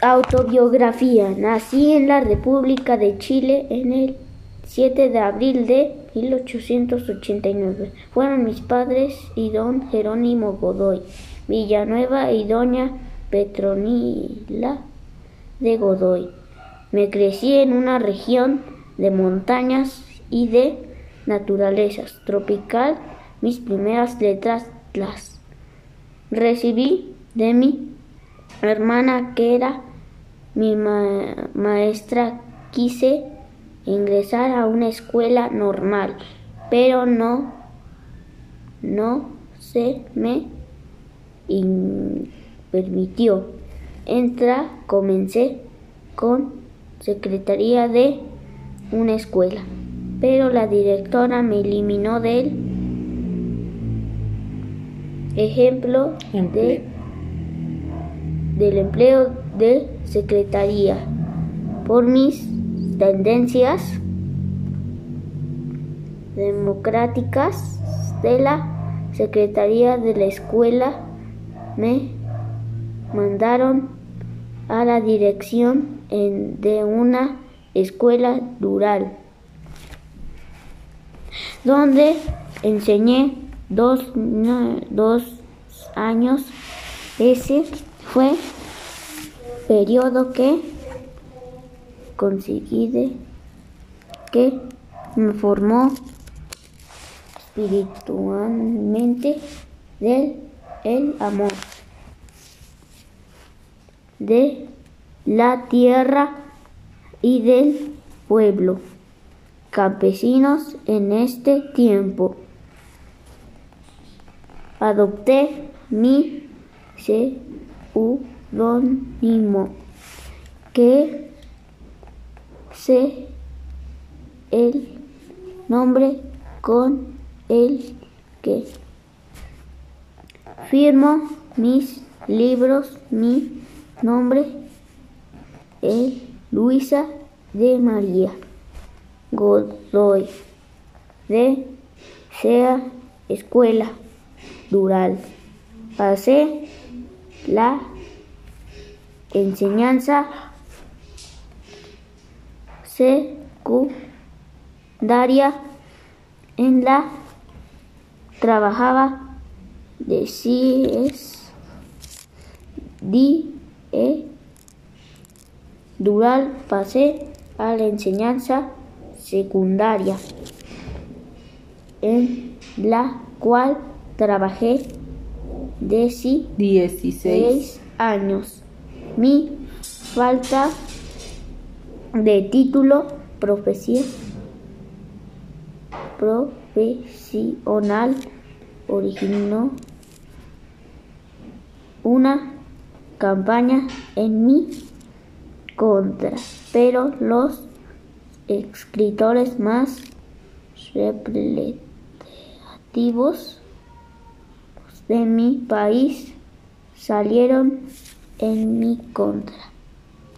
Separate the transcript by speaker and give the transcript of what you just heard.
Speaker 1: Autobiografía. Nací en la República de Chile en el 7 de abril de 1889. Fueron mis padres y don Jerónimo Godoy Villanueva y doña Petronila de Godoy. Me crecí en una región de montañas y de naturalezas tropical. Mis primeras letras las recibí de mi hermana que era mi maestra. Quise ingresar a una escuela normal, pero no, no se me permitió. Entra, comencé con secretaría de una escuela, pero la directora me eliminó del ejemplo de, del empleo de secretaría por mis tendencias democráticas de la Secretaría de la Escuela me mandaron a la dirección de una escuela rural, donde enseñé dos, dos años. Ese fue periodo que conseguí que me formó espiritualmente del el amor de la tierra y del pueblo, campesinos en este tiempo. Adopté mi que sé el nombre con el que firmo mis libros, mi nombre es Luisa de María Godoy de Sea Escuela Dural. La enseñanza secundaria en la trabajaba de CIES di e Dural pasé a la enseñanza secundaria en la cual trabajé de 16 años. Mi falta de título profesional originó una campaña en mi contra, pero los escritores más representativos de mi país salieron en mi contra.